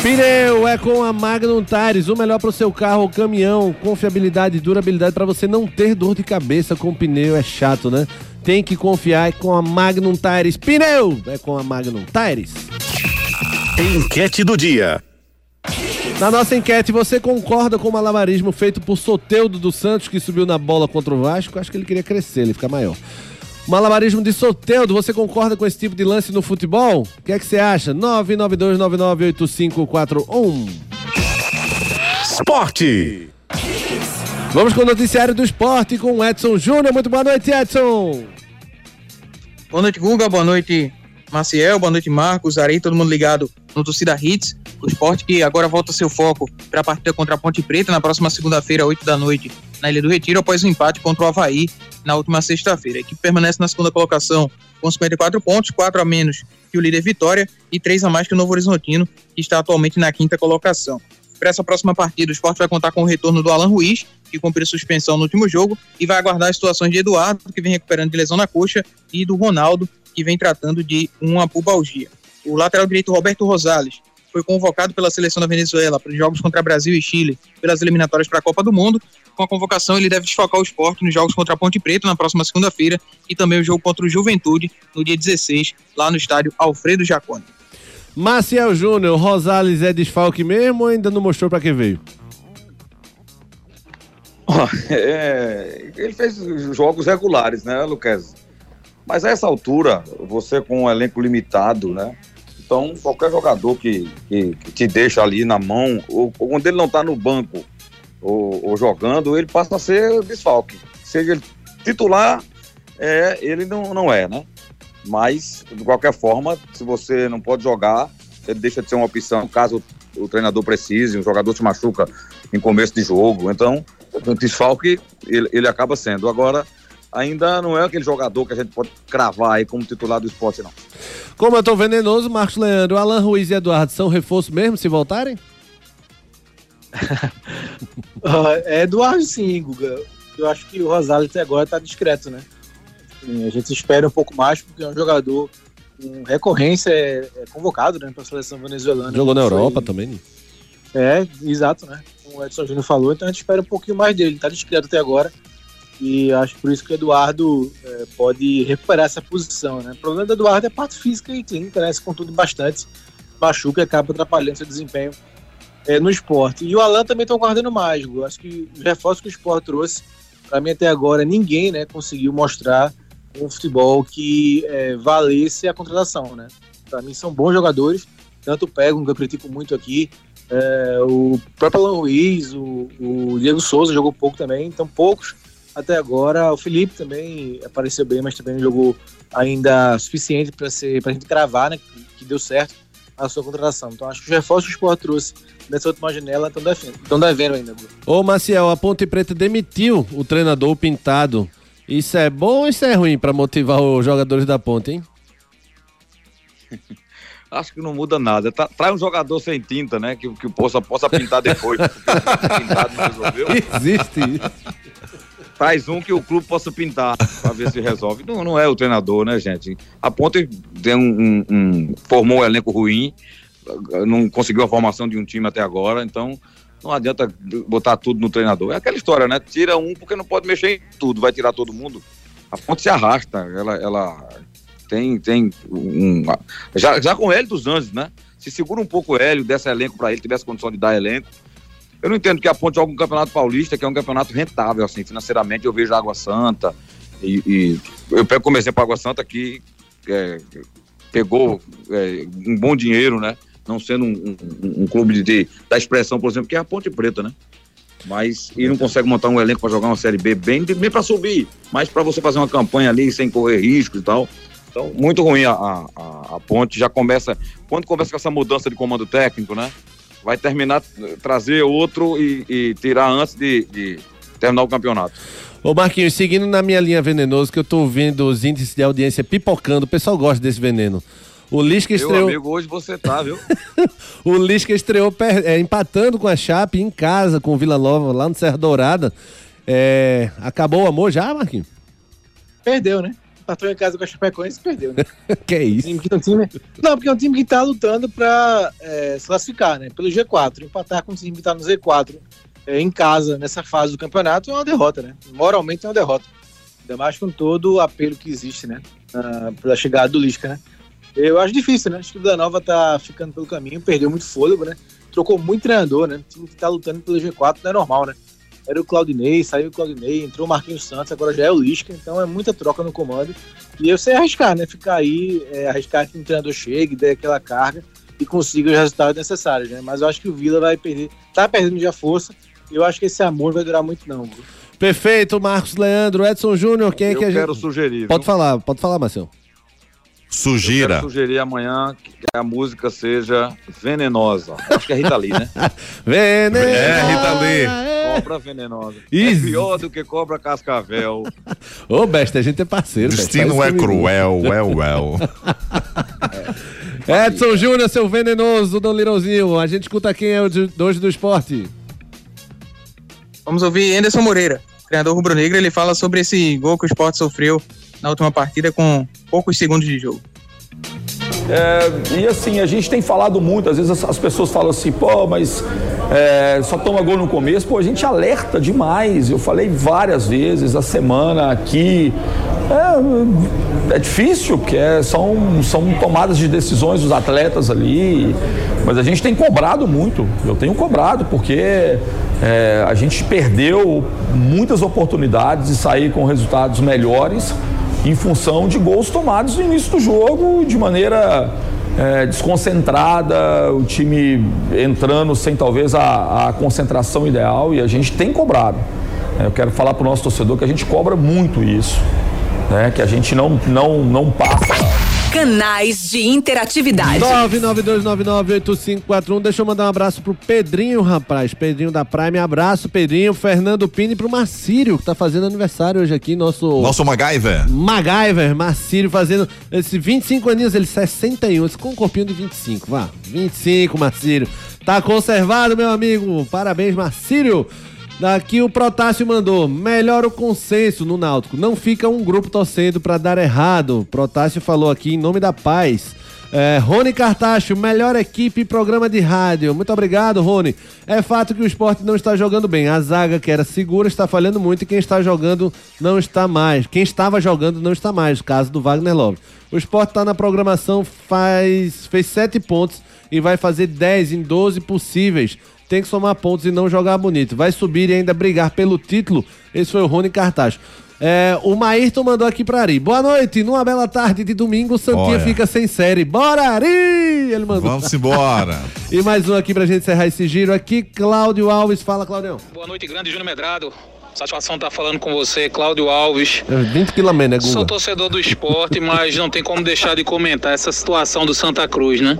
Pneu é com a Magnum Tires, o melhor para o seu carro ou caminhão, confiabilidade e durabilidade para você não ter dor de cabeça com pneu, é chato, né? Tem que confiar com a Magnum Tires. Pneu é com a Magnum Tires. Enquete do dia. Na nossa enquete, você concorda com o malabarismo feito por Soteudo dos Santos, que subiu na bola contra o Vasco? Acho que ele queria crescer, ele fica maior. Malabarismo de Soteudo, você concorda com esse tipo de lance no futebol? O que é que você acha? 992998541. Esporte. Vamos com o noticiário do esporte com o Edson Júnior. Muito boa noite, Edson. Boa noite, Guga. Boa noite, Maciel. Boa noite, Marcos, Arei, todo mundo ligado no Torcida Hits. O esporte que agora volta seu foco para a partida contra a Ponte Preta na próxima segunda-feira, 8 da noite, na Ilha do Retiro, após o um empate contra o Havaí na última sexta-feira. A equipe permanece na segunda colocação com 54 pontos, 4 a menos que o líder Vitória e 3 a mais que o Novo Horizontino, que está atualmente na quinta colocação. Para essa próxima partida, o esporte vai contar com o retorno do Alan Ruiz, que cumpriu suspensão no último jogo, e vai aguardar as situações de Eduardo, que vem recuperando de lesão na coxa, e do Ronaldo, que vem tratando de uma pubalgia. O lateral direito Roberto Rosales foi convocado pela seleção da Venezuela para os jogos contra Brasil e Chile pelas eliminatórias para a Copa do Mundo. Com a convocação, ele deve desfocar o esporte nos jogos contra a Ponte Preta na próxima segunda-feira e também o jogo contra o Juventude no dia 16, lá no estádio Alfredo Jacone. Maciel Júnior, Rosales é desfalque mesmo ou ainda não mostrou para que veio? É, ele fez jogos regulares, né, Lucas? Mas a essa altura, você com um elenco limitado, né? Então, qualquer jogador que, que, que te deixa ali na mão, ou, ou quando ele não está no banco ou, ou, jogando, ele passa a ser desfalque. Seja ele titular, é, ele não, não é, né? Mas, de qualquer forma, se você não pode jogar, ele deixa de ser uma opção caso o treinador precise, um jogador se machuca em começo de jogo. Então, o desfalque ele, ele acaba sendo. Agora, ainda não é aquele jogador que a gente pode cravar aí como titular do esporte, não. Como eu tô venenoso, Marcos Leandro, Alan Ruiz e Eduardo são reforço mesmo se voltarem? uh, é Eduardo sim, Guga. Eu acho que o Rosales até agora tá discreto, né? A gente espera um pouco mais, porque é um jogador com recorrência, é, é convocado né, para a seleção venezuelana. Jogou na Foi- Europa também. né? É, exato, né? Como o Edson Júnior falou, então a gente espera um pouquinho mais dele. Tá discreto até agora. E acho por isso que o Eduardo é, pode recuperar essa posição, né? O problema do Eduardo é a parte física e clínica, né? Se contudo bastante, machuca e acaba atrapalhando seu desempenho é, no esporte. E o Alan também estão guardando mais, Gu. Acho que os reforços que o esporte trouxe, para mim até agora, ninguém né, conseguiu mostrar um futebol que é, valesse a contratação, né? Para mim são bons jogadores, tanto o Pego, que eu critico muito aqui, é, o próprio Alan Ruiz, o, o Diego Souza jogou pouco também, então poucos até agora. O Felipe também apareceu bem, mas também não jogou ainda suficiente para ser para a gente cravar, né? Que, que deu certo a sua contratação. Então acho que os reforços que o Sport trouxe nessa última janela estão devendo, estão devendo ainda. Ô, Maciel, a Ponte Preta demitiu o treinador Pintado. Isso é bom ou isso é ruim pra motivar os jogadores da Ponte, hein? Acho que não muda nada. Tá- traz um jogador sem tinta, né? Que, que possa, possa pintar depois. pintado não resolveu. Existe isso. Traz um que o clube possa pintar pra ver se resolve. Não, não é o treinador, né, gente? A Ponte tem um, um- um- formou um elenco ruim, não conseguiu a formação de um time até agora, então não adianta botar tudo no treinador. É aquela história, né? Tira um porque não pode mexer em tudo, vai tirar todo mundo. A Ponte se arrasta, ela, ela tem, tem um. Já, já com o Hélio dos Anjos, né? Se segura um pouco o Hélio, desse elenco para ele, tivesse condição de dar elenco. Eu não entendo que a Ponte joga um campeonato paulista, que é um campeonato rentável, assim, financeiramente. Eu vejo a Água Santa, e, e eu pego como exemplo a Água Santa, que é, pegou é, um bom dinheiro, né? Não sendo um, um- um clube de, de- da expressão, por exemplo, que é a Ponte Preta, né? Mas e não consegue montar um elenco para jogar uma Série B bem, bem para subir, mas para você fazer uma campanha ali sem correr riscos e tal. Então, muito ruim a, a, a- a Ponte. Já começa. Quando começa com essa mudança de comando técnico, né? Vai terminar, trazer outro e, e tirar antes de, de terminar o campeonato. Ô, Marquinhos, seguindo na minha linha venenoso, que eu tô vendo os índices de audiência pipocando, o pessoal gosta desse veneno. O Lisca Meu estreou. amigo, hoje você tá, viu? O Lisca estreou per- é, empatando com a Chape em casa, com o Vila Nova, lá no Serra Dourada. É, acabou o amor já, Marquinhos? Perdeu, né? Empatou em casa com a Chapecoense e perdeu, né? que é isso? Time que é um time... Não, porque é um time que tá lutando pra é, se classificar, né? Pelo G4. Empatar com um time que tá no Z4 é, em casa, nessa fase do campeonato, é uma derrota, né? Moralmente é uma derrota. Ainda mais com todo o apelo que existe, né? Ah, pela chegada do Lisca, né? Eu acho difícil, né? Acho que o Danova tá ficando pelo caminho, perdeu muito fôlego, né? Trocou muito treinador, né? O time que tá lutando pelo G4 não é normal, né? Era o Claudinei, saiu o Claudinei, entrou o Marquinhos Santos, agora já é o Lisca, então é muita troca no comando. E eu sei arriscar, né? Ficar aí, é, arriscar que um treinador chegue, dê aquela carga e consiga os resultados necessários, né? Mas eu acho que o Vila vai perder, tá perdendo já força. E eu acho que esse amor vai durar muito, não. viu? Perfeito, Marcos Leandro, Edson Júnior, quem é Eu que a quero gente. sugerir. Pode viu? falar, pode falar, Marcelo. Eu Sugira. quero sugerir amanhã que a música seja venenosa. Acho que é Rita Lee, né? Veneno! É, Rita Lee. Cobra venenosa. Isso. É pior do que cobra cascavel. Ô, Besta, a gente é parceiro. Besta, Destino faz é comigo. cruel, well, well. Edson Júnior, seu venenoso, Dom Lirãozinho. A gente escuta quem é o de, hoje do esporte. Vamos ouvir Anderson Moreira, treinador rubro-negro. Ele fala sobre esse gol que o Sport sofreu na última partida com poucos segundos de jogo. É, e assim, a gente tem falado muito, às vezes as, as pessoas falam assim, pô, mas é, só toma gol no começo. Pô, a gente alerta demais. Eu falei várias vezes a semana aqui. É, é difícil, porque é- são, são tomadas de decisões dos atletas ali. Mas a gente tem cobrado muito. Eu tenho cobrado, porque é, a gente perdeu muitas oportunidades de sair com resultados melhores em função de gols tomados no início do jogo de maneira é, desconcentrada, o time entrando sem talvez a, a concentração ideal e a gente tem cobrado. É, Eu quero falar para o nosso torcedor que a gente cobra muito isso, né? que a gente não, não, não passa. Canais de interatividade. 992998541. Deixa eu mandar um abraço pro Pedrinho, rapaz. Pedrinho da Prime. Abraço, Pedrinho. Fernando Pini pro Marcírio, que tá fazendo aniversário hoje aqui. Nosso. Nosso MacGyver. MacGyver, Marcírio, fazendo esse 25 aninhos, ele 61, esse com um corpinho de 25, vá. 25, Marcírio. Tá conservado, meu amigo. Parabéns, Marcírio. Daqui o Protásio mandou, melhora o consenso no Náutico, não fica um grupo torcendo pra dar errado. Protásio falou aqui em nome da paz. É, Rony Cartacho, melhor equipe e programa de rádio. Muito obrigado, Rony. É fato que o esporte não está jogando bem. A zaga, que era segura, está falhando muito e quem está jogando não está mais. Quem estava jogando não está mais. Caso do Wagner Love. O esporte está na programação, faz, fez sete pontos e vai fazer 10 em 12 possíveis. Tem que somar pontos e não jogar bonito. Vai subir e ainda brigar pelo título. Esse foi o Rony Cartacho. É, o Maírton mandou aqui pra Ari. Boa noite, numa bela tarde de domingo, o Santinha Olha. fica sem série. Bora, Ari! Ele mandou. Vamos embora. E mais um aqui pra gente encerrar esse giro aqui. Cláudio Alves, fala, Claudião. Boa noite, grande Júnior Medrado. Satisfação estar falando com você, Cláudio Alves. É 20 quilômetros, né, Sou Guga? torcedor do esporte, mas não tem como deixar de comentar essa situação do Santa Cruz, né?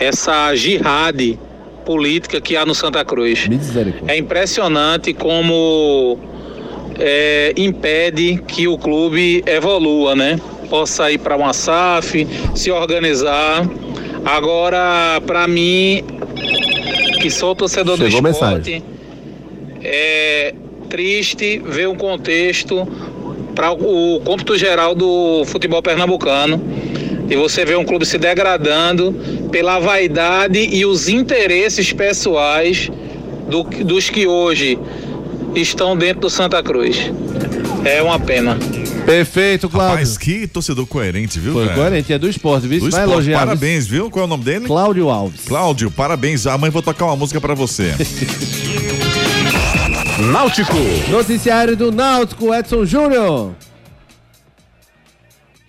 Essa jihad política que há no Santa Cruz. É impressionante como é, impede que o clube evolua, né? Possa ir para uma SAF, se organizar. Agora, para mim, que sou torcedor do Chegou esporte, mensagem. é triste ver o contexto para o cômputo geral do futebol pernambucano. E você vê um clube se degradando pela vaidade e os interesses pessoais do- dos que hoje estão dentro do Santa Cruz. É uma pena. Perfeito, Cláudio. Mas que torcedor coerente, viu, Foi velho? coerente, é do esporte, viu? Do Vai esporte, elogiar. Parabéns, viu? Qual é o nome dele? Cláudio Alves. Cláudio, parabéns. Amanhã vou tocar uma música pra você. Náutico. Noticiário do Náutico, Edson Júnior.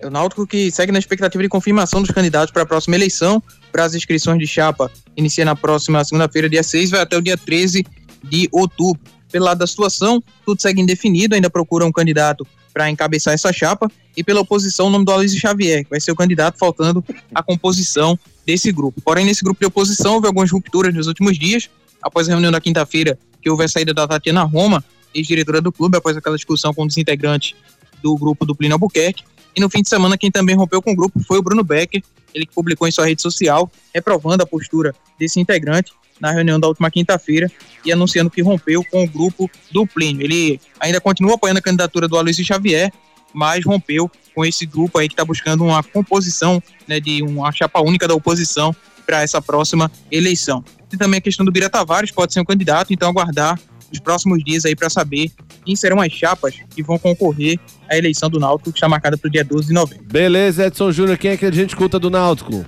O Náutico que segue na expectativa de confirmação dos candidatos para a próxima eleição. Para as inscrições de chapa, inicia na próxima segunda-feira, dia 6, vai até o dia 13 de outubro. Pelo lado da situação, tudo segue indefinido, ainda procura um candidato para encabeçar essa chapa. E pela oposição, o nome do Aloysio Xavier, que vai ser o candidato, faltando a composição desse grupo. Porém, nesse grupo de oposição, houve algumas rupturas nos últimos dias. Após a reunião da quinta-feira, que houve a saída da Tatiana Roma, ex-diretora do clube, após aquela discussão com os integrantes do grupo do Plínio Albuquerque. E no fim de semana, quem também rompeu com o grupo foi o Bruno Becker, ele que publicou em sua rede social, reprovando a postura desse integrante na reunião da última quinta-feira e anunciando que rompeu com o grupo do Plínio. Ele ainda continua apoiando a candidatura do Aloysio Xavier, mas rompeu com esse grupo aí que está buscando uma composição né, de uma chapa única da oposição para essa próxima eleição. Tem também a questão do Bira Tavares, pode ser um candidato, então aguardar os próximos dias aí para saber quem serão as chapas que vão concorrer à eleição do Náutico, que está marcada para o dia 12 de novembro. Beleza, Edson Júnior, quem é que a gente escuta do Náutico?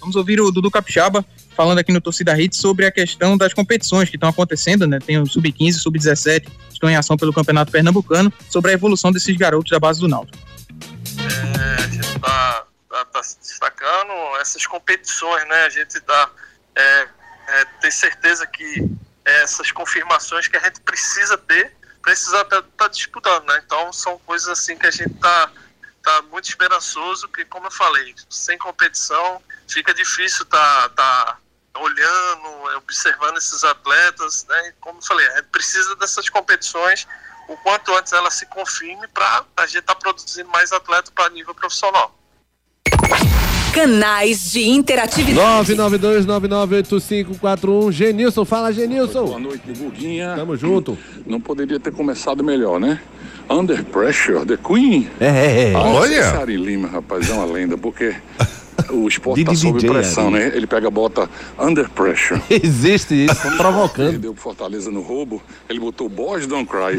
Vamos ouvir o Dudu Capixaba falando aqui no Torcida Hits sobre a questão das competições que estão acontecendo, né? Tem o Sub-15, Sub-17, que estão em ação pelo Campeonato Pernambucano, sobre a evolução desses garotos da base do Náutico. a gente está tá, tá se destacando essas competições, né? A gente tá é, é, ter certeza que essas confirmações que a gente precisa ter, precisa estar tá disputando, né? Então são coisas assim que a gente tá tá muito esperançoso, que como eu falei, sem competição fica difícil tá tá olhando, observando esses atletas, né? E como eu falei, a gente precisa dessas competições o quanto antes ela se confirme para a gente estar produzindo mais atletas para nível profissional. Canais de interatividade. 992998541. Genilson, fala Genilson. Boa noite, Guguinha. Tamo junto. Não poderia ter começado melhor, né? Under Pressure, The Queen. É, Ah, olha. esse Ari Lima, rapaz, é uma lenda, porque o esporte tá Didi sob DJ, pressão, Ari. né? Ele pega a bota Under Pressure. Existe isso, Quando provocando. Perdeu pro Fortaleza no roubo, ele botou Boys Don't Cry.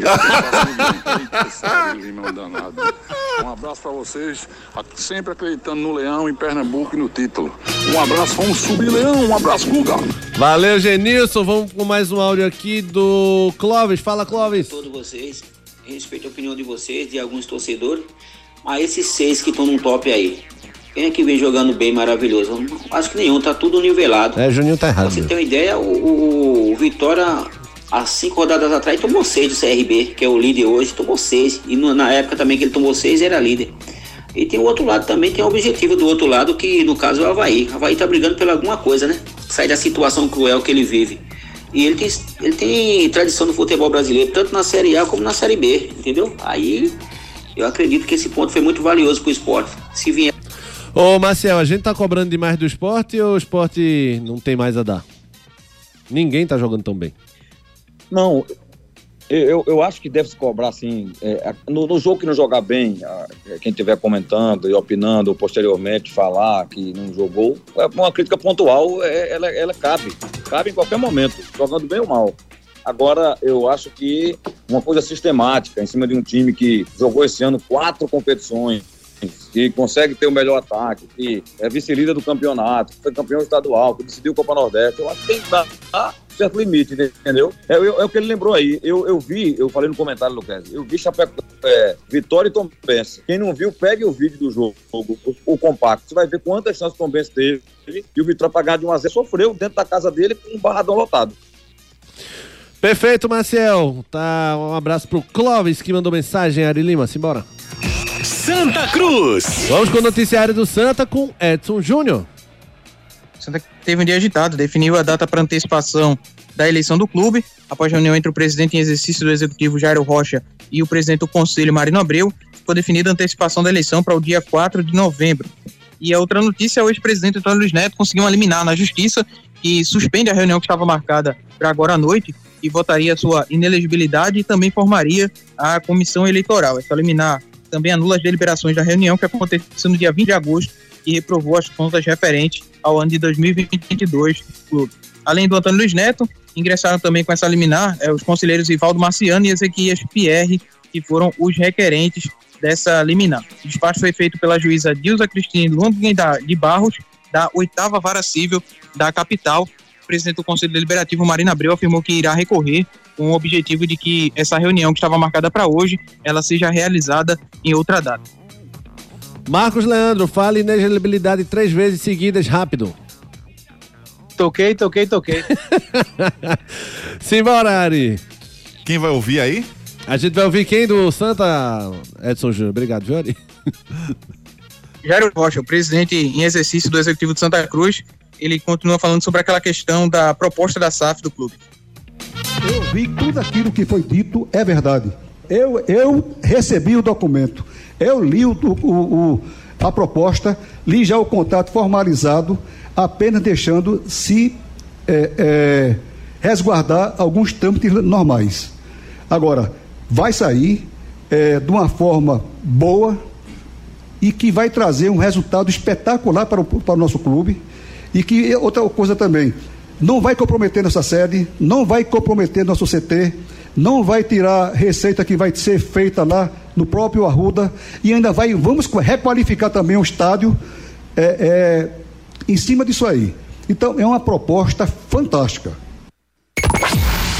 Um danado. Um abraço pra vocês, sempre acreditando no Leão, em Pernambuco e no título. Um abraço, vamos subir, Leão. Um abraço, Guga. Valeu, Genilson. Vamos com mais um áudio aqui do Clóvis. Fala, Clóvis. todos vocês, respeito a opinião de vocês, de alguns torcedores, mas esses seis que estão no top aí, quem é que vem jogando bem, maravilhoso? Acho que nenhum, tá tudo nivelado. É, Juninho tá errado. Pra você ter uma ideia, o, o- o Vitória, há cinco rodadas atrás, tomou seis do CRB, que é o líder hoje, tomou seis. E no- na época também que ele tomou seis, era líder. E tem o outro lado também, tem o objetivo do outro lado, que no caso é o Havaí. O Havaí tá brigando por alguma coisa, né? Sair da situação cruel que ele vive. E ele tem, ele tem tradição no futebol brasileiro, tanto na Série A como na Série B, entendeu? Aí eu acredito que esse ponto foi muito valioso pro esporte. Se vier Ô, Marcel, a gente tá cobrando demais do esporte ou o esporte não tem mais a dar? Ninguém tá jogando tão bem. Não, eu, eu acho que deve se cobrar assim. é, no, no jogo que não jogar bem, a- é, quem estiver comentando e opinando ou posteriormente falar que não jogou, é uma crítica pontual, é, ela, ela cabe. Cabe em qualquer momento, jogando bem ou mal. Agora, eu acho que uma coisa sistemática em cima de um time que jogou esse ano quatro competições, que consegue ter o melhor ataque, que é vice-líder do campeonato, que foi campeão estadual, que decidiu Copa Nordeste, eu acho que tem que dar certo limite, entendeu? É, eu- é o que ele lembrou aí. Eu, eu vi, eu falei no comentário, Lucas, eu vi Chapeco, é, Vitória e Tom Benz. Quem não viu, pegue o vídeo do jogo, o, o compacto. Você vai ver quantas chances o Tom Benz teve e o Vitória pagar de 1 a 0 sofreu dentro da casa dele com um barradão lotado. Perfeito, Marcel. Tá, um abraço pro Clóvis que mandou mensagem, Ari Lima, simbora. Santa Cruz. Vamos com o noticiário do Santa com Edson Júnior. Santa teve um dia agitado, definiu a data para antecipação da eleição do clube, após reunião entre o presidente em exercício do executivo Jairo Rocha e o presidente do conselho Marino Abreu, ficou definida a antecipação da eleição para o dia 4 de novembro. E a outra notícia é o ex-presidente Antônio Luiz Neto conseguiu eliminar na justiça que suspende a reunião que estava marcada para agora à noite e votaria sua inelegibilidade e também formaria a comissão eleitoral. Essa liminar também anula as deliberações da reunião que aconteceu no dia 20 de agosto e reprovou as contas referentes ao ano de 2022 do clube. Além do Antônio Luiz Neto, ingressaram também com essa liminar eh, os conselheiros Ivaldo Marciano e Ezequias Pierre, que foram os requerentes dessa liminar. O despacho foi feito pela juíza Dilza Cristine Lundgren de Barros, da oitava vara civil da capital. Presidente do Conselho Deliberativo, Marina Abreu, afirmou que irá recorrer com o objetivo de que essa reunião que estava marcada para hoje, ela seja realizada em outra data. Marcos Leandro, fale inelegibilidade três vezes seguidas, rápido. Toquei, toquei, toquei. Simbora, Ari. Quem vai ouvir aí? A gente vai ouvir quem do Santa? Edson Júnior. Obrigado, Ari? Jairo Rocha, o presidente em exercício do Executivo de Santa Cruz, ele continua falando sobre aquela questão da proposta da SAF do clube. Eu vi tudo aquilo que foi dito é verdade. Eu, eu recebi o documento, eu li o, o- o- a proposta, li já o contrato formalizado, apenas deixando se é, é, resguardar alguns trâmites normais. Agora, vai sair é, de uma forma boa e que vai trazer um resultado espetacular para o, para o nosso clube. E que outra coisa também, não vai comprometer nossa sede, não vai comprometer nosso CT, não vai tirar receita que vai ser feita lá no próprio Arruda e ainda vai, vamos requalificar também o estádio é, é, em cima disso aí. Então é uma proposta fantástica.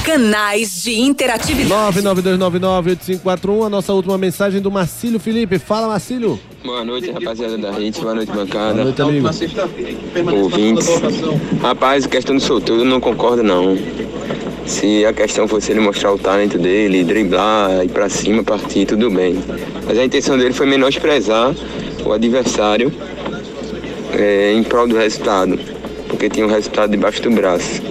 Canais de interatividade. 992998541, a nossa última mensagem do Marcílio Felipe. Fala, Marcílio. Boa noite, rapaziada da Hit. Boa noite, bancada. Boa noite, amigo. Ouvintes. Rapaz, questão do sorteio eu não concordo, não. Se a questão fosse ele mostrar o talento dele, driblar, ir pra cima, partir, tudo bem. Mas a intenção dele foi menosprezar o adversário é, em prol do resultado. Porque tinha o resultado debaixo do braço.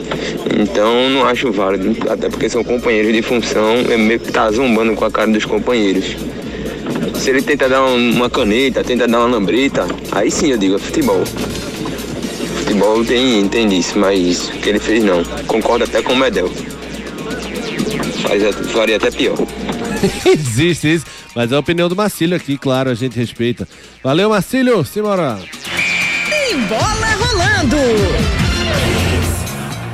Então não acho válido, até porque são companheiros de função, é meio que tá zombando com a cara dos companheiros. Se ele tenta dar um- uma caneta, tenta dar uma lambreta, aí sim eu digo, é futebol. Futebol tem, tem disso, mas o que ele fez não. Concordo até com o Medel. Faz, faria até pior. Existe isso, mas é a opinião do Marcílio aqui, claro, a gente respeita. Valeu, Marcílio. Simbora. Tem bola rolando.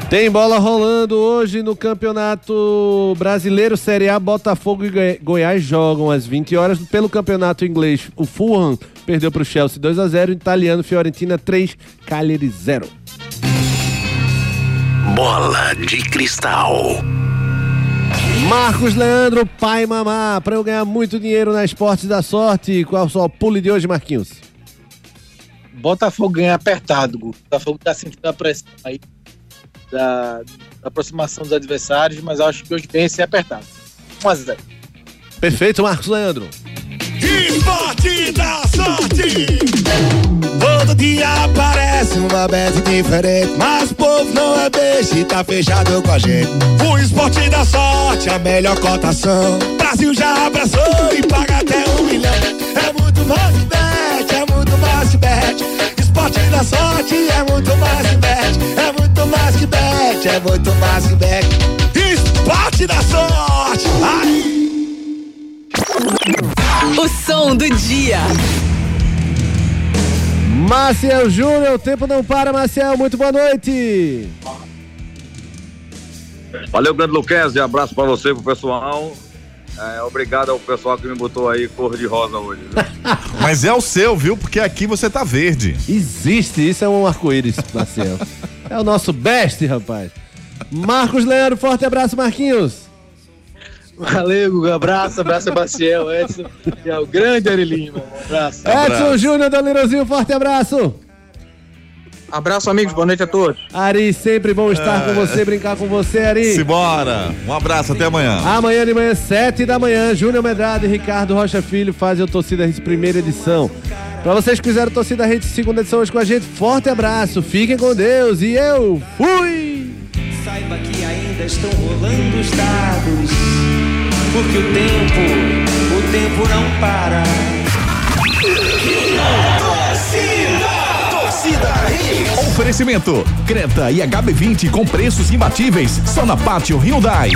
Tem bola rolando hoje no Campeonato Brasileiro Série A. Botafogo e Goi- Goiás jogam às 20 horas. Pelo Campeonato Inglês, o Fulham perdeu para o Chelsea 2 a 0 Italiano, Fiorentina 3, Cagliari 0. Bola de cristal. Marcos Leandro, pai mamá, para eu ganhar muito dinheiro na Esportes da Sorte. Qual é o seu pule de hoje, Marquinhos? Botafogo ganha apertado, Gu. Botafogo tá sentindo a pressão aí da, da aproximação dos adversários, mas acho que hoje vence apertado. 1 a 0 Perfeito, Marcos Leandro. Esporte da sorte! Todo dia aparece uma bet diferente, mas o povo não é beijo e tá fechado com a gente. O esporte da sorte, a melhor cotação. Brasil já abraçou e paga até um milhão. É muito mais que bet, é muito mais que bet. Esporte da sorte é muito mais que bet, é muito mais que bet, é muito mais que bet. Esporte da sorte. Ai. O som do dia. Maciel Júnior, o tempo não para, Maciel. Muito boa noite. Valeu, grande Luquezzi. Abraço pra você, pro pessoal. É, obrigado ao pessoal que me botou aí cor de rosa hoje. viu? Mas é o seu, viu? Porque aqui você tá verde. Existe, isso é um arco-íris, Maciel. é o nosso best, rapaz. Marcos Leandro, forte abraço, Marquinhos. Valeu, Guga. Abraço, abraço, Sebastião, Edson e ao grande Ari Lima. Abraço. Edson Júnior do Lirozinho, forte abraço. Abraço, amigos. Boa noite a todos. Ari, sempre bom estar com você, brincar com você, Ari. Simbora. Um abraço, até amanhã. Amanhã de manhã, sete da manhã, Júnior Medrado e Ricardo Rocha Filho fazem o Torcida Hits primeira edição. Pra vocês que fizeram Torcida Hits segunda edição hoje com a gente, forte abraço, fiquem com Deus e eu fui! Saiba que ainda estão rolando os dados, porque o tempo, o tempo não para. Torcida Hits. Oferecimento: Creta e HB20 com preços imbatíveis só na Pátio Hyundai.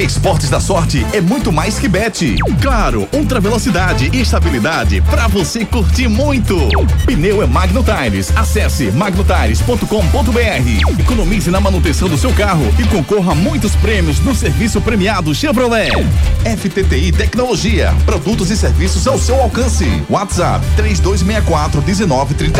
Esportes da sorte é muito mais que bet. Claro, ultra velocidade e estabilidade pra você curtir muito. Pneu é Magno Tires. Acesse magnotires.com.br. Economize na manutenção do seu carro e concorra a muitos prêmios no serviço premiado Chevrolet. FTTI Tecnologia, produtos e serviços ao seu alcance. WhatsApp 3264 1930